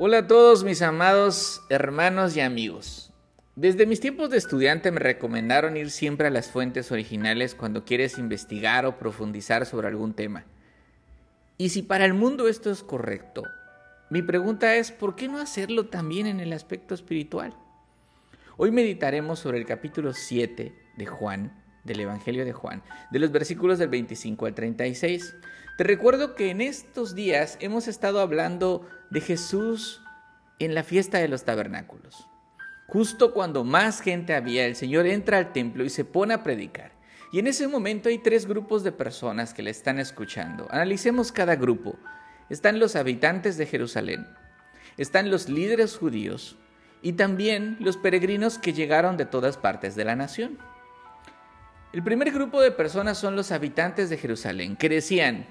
Hola a todos mis amados hermanos y amigos. Desde mis tiempos de estudiante me recomendaron ir siempre a las fuentes originales cuando quieres investigar o profundizar sobre algún tema. Y si para el mundo esto es correcto, mi pregunta es, ¿por qué no hacerlo también en el aspecto espiritual? Hoy meditaremos sobre el capítulo 7 de Juan, del Evangelio de Juan, de los versículos del 25 al 36. Te recuerdo que en estos días hemos estado hablando de Jesús en la fiesta de los tabernáculos. Justo cuando más gente había, el Señor entra al templo y se pone a predicar. Y en ese momento hay tres grupos de personas que le están escuchando. Analicemos cada grupo. Están los habitantes de Jerusalén, están los líderes judíos y también los peregrinos que llegaron de todas partes de la nación. El primer grupo de personas son los habitantes de Jerusalén, que decían,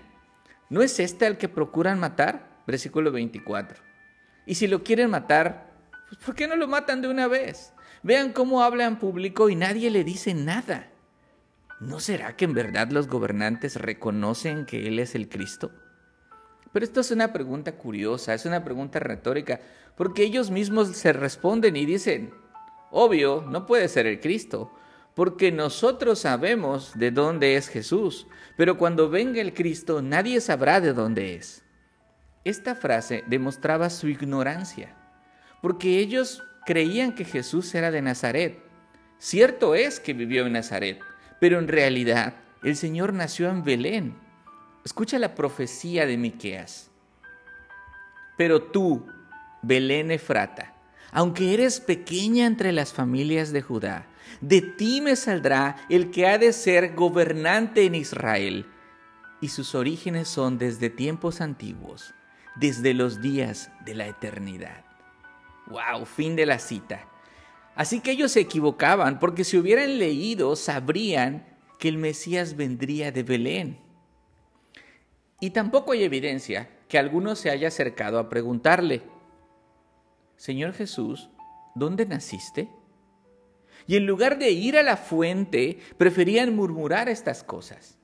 ¿No es este al que procuran matar? Versículo 24. Y si lo quieren matar, pues ¿por qué no lo matan de una vez? Vean cómo habla en público y nadie le dice nada. ¿No será que en verdad los gobernantes reconocen que Él es el Cristo? Pero esto es una pregunta curiosa, es una pregunta retórica, porque ellos mismos se responden y dicen, obvio, no puede ser el Cristo, porque nosotros sabemos de dónde es Jesús, pero cuando venga el Cristo nadie sabrá de dónde es. Esta frase demostraba su ignorancia, porque ellos creían que Jesús era de Nazaret. Cierto es que vivió en Nazaret, pero en realidad el Señor nació en Belén. Escucha la profecía de Miqueas. Pero tú, Belén Efrata, aunque eres pequeña entre las familias de Judá, de ti me saldrá el que ha de ser gobernante en Israel. Y sus orígenes son desde tiempos antiguos, desde los días de la eternidad. ¡Wow! Fin de la cita. Así que ellos se equivocaban, porque si hubieran leído, sabrían que el Mesías vendría de Belén. Y tampoco hay evidencia que alguno se haya acercado a preguntarle, Señor Jesús, ¿dónde naciste? Y en lugar de ir a la fuente, preferían murmurar estas cosas.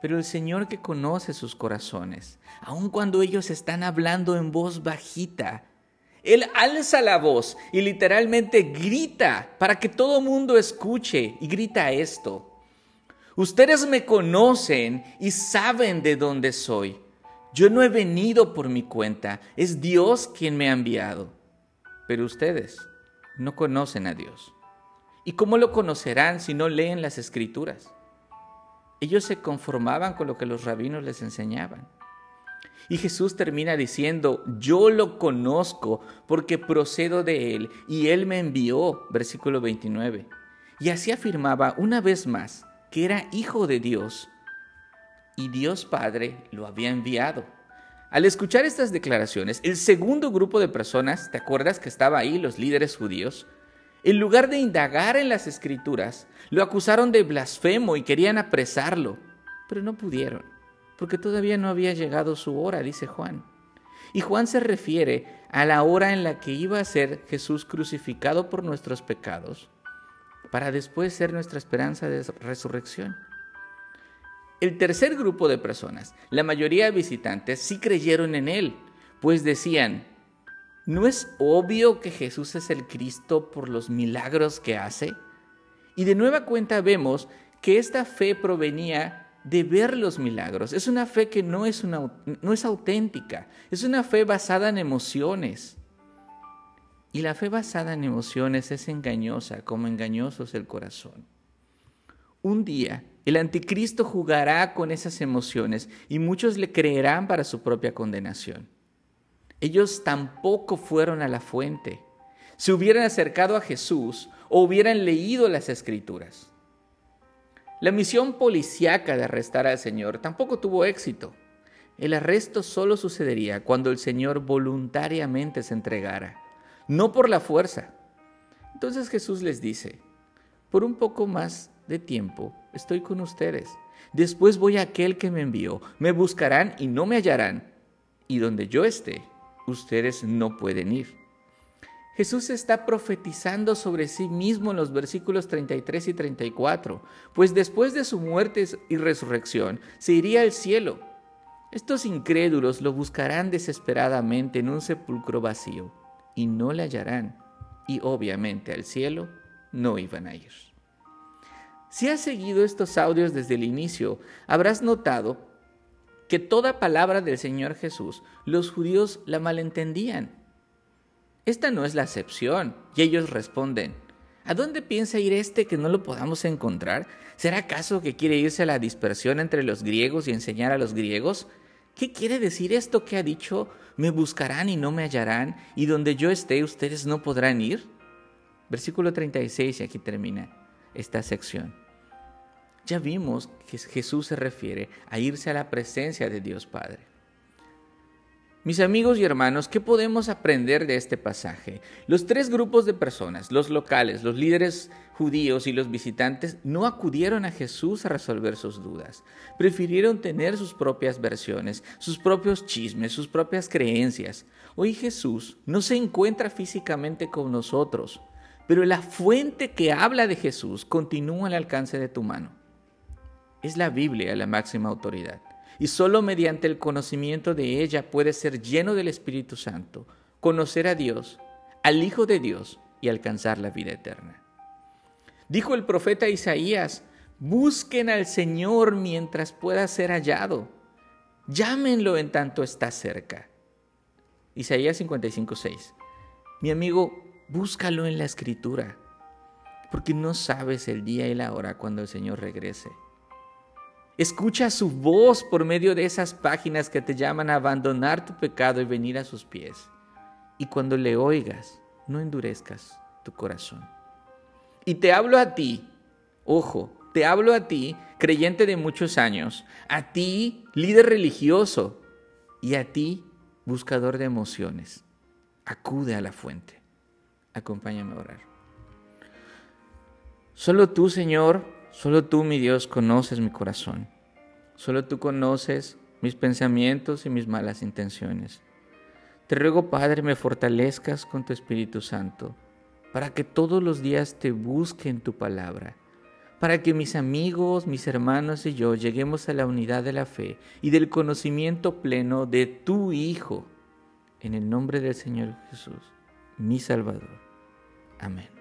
Pero el Señor que conoce sus corazones, aun cuando ellos están hablando en voz bajita, Él alza la voz y literalmente grita para que todo mundo escuche y grita esto. Ustedes me conocen y saben de dónde soy. Yo no he venido por mi cuenta, es Dios quien me ha enviado. Pero ustedes no conocen a Dios. ¿Y cómo lo conocerán si no leen las escrituras? Ellos se conformaban con lo que los rabinos les enseñaban. Y Jesús termina diciendo, yo lo conozco porque procedo de Él y Él me envió, versículo 29. Y así afirmaba una vez más que era hijo de Dios y Dios Padre lo había enviado. Al escuchar estas declaraciones, el segundo grupo de personas, ¿te acuerdas que estaba ahí los líderes judíos? En lugar de indagar en las escrituras, lo acusaron de blasfemo y querían apresarlo, pero no pudieron, porque todavía no había llegado su hora, dice Juan. Y Juan se refiere a la hora en la que iba a ser Jesús crucificado por nuestros pecados, para después ser nuestra esperanza de resurrección. El tercer grupo de personas, la mayoría visitantes, sí creyeron en él, pues decían, ¿No es obvio que Jesús es el Cristo por los milagros que hace? Y de nueva cuenta vemos que esta fe provenía de ver los milagros. Es una fe que no es, no es auténtica, es una fe basada en emociones. Y la fe basada en emociones es engañosa, como engañoso es el corazón. Un día el anticristo jugará con esas emociones y muchos le creerán para su propia condenación. Ellos tampoco fueron a la fuente. Se hubieran acercado a Jesús o hubieran leído las escrituras. La misión policíaca de arrestar al Señor tampoco tuvo éxito. El arresto solo sucedería cuando el Señor voluntariamente se entregara, no por la fuerza. Entonces Jesús les dice, por un poco más de tiempo estoy con ustedes. Después voy a aquel que me envió. Me buscarán y no me hallarán. Y donde yo esté, ustedes no pueden ir. Jesús está profetizando sobre sí mismo en los versículos 33 y 34, pues después de su muerte y resurrección se iría al cielo. Estos incrédulos lo buscarán desesperadamente en un sepulcro vacío y no le hallarán, y obviamente al cielo no iban a ir. Si has seguido estos audios desde el inicio, habrás notado que toda palabra del Señor Jesús los judíos la malentendían. Esta no es la excepción, y ellos responden, ¿a dónde piensa ir este que no lo podamos encontrar? ¿Será acaso que quiere irse a la dispersión entre los griegos y enseñar a los griegos? ¿Qué quiere decir esto que ha dicho? Me buscarán y no me hallarán, y donde yo esté ustedes no podrán ir. Versículo 36, y aquí termina esta sección. Ya vimos que Jesús se refiere a irse a la presencia de Dios Padre. Mis amigos y hermanos, ¿qué podemos aprender de este pasaje? Los tres grupos de personas, los locales, los líderes judíos y los visitantes, no acudieron a Jesús a resolver sus dudas. Prefirieron tener sus propias versiones, sus propios chismes, sus propias creencias. Hoy Jesús no se encuentra físicamente con nosotros, pero la fuente que habla de Jesús continúa al alcance de tu mano. Es la Biblia la máxima autoridad y solo mediante el conocimiento de ella puede ser lleno del Espíritu Santo, conocer a Dios, al Hijo de Dios y alcanzar la vida eterna. Dijo el profeta Isaías, busquen al Señor mientras pueda ser hallado, llámenlo en tanto está cerca. Isaías 55:6. Mi amigo, búscalo en la escritura, porque no sabes el día y la hora cuando el Señor regrese. Escucha su voz por medio de esas páginas que te llaman a abandonar tu pecado y venir a sus pies. Y cuando le oigas, no endurezcas tu corazón. Y te hablo a ti, ojo, te hablo a ti, creyente de muchos años, a ti, líder religioso, y a ti, buscador de emociones. Acude a la fuente. Acompáñame a orar. Solo tú, Señor, Solo tú, mi Dios, conoces mi corazón. Solo tú conoces mis pensamientos y mis malas intenciones. Te ruego, Padre, me fortalezcas con tu Espíritu Santo, para que todos los días te busque en tu palabra, para que mis amigos, mis hermanos y yo lleguemos a la unidad de la fe y del conocimiento pleno de tu Hijo, en el nombre del Señor Jesús, mi Salvador. Amén.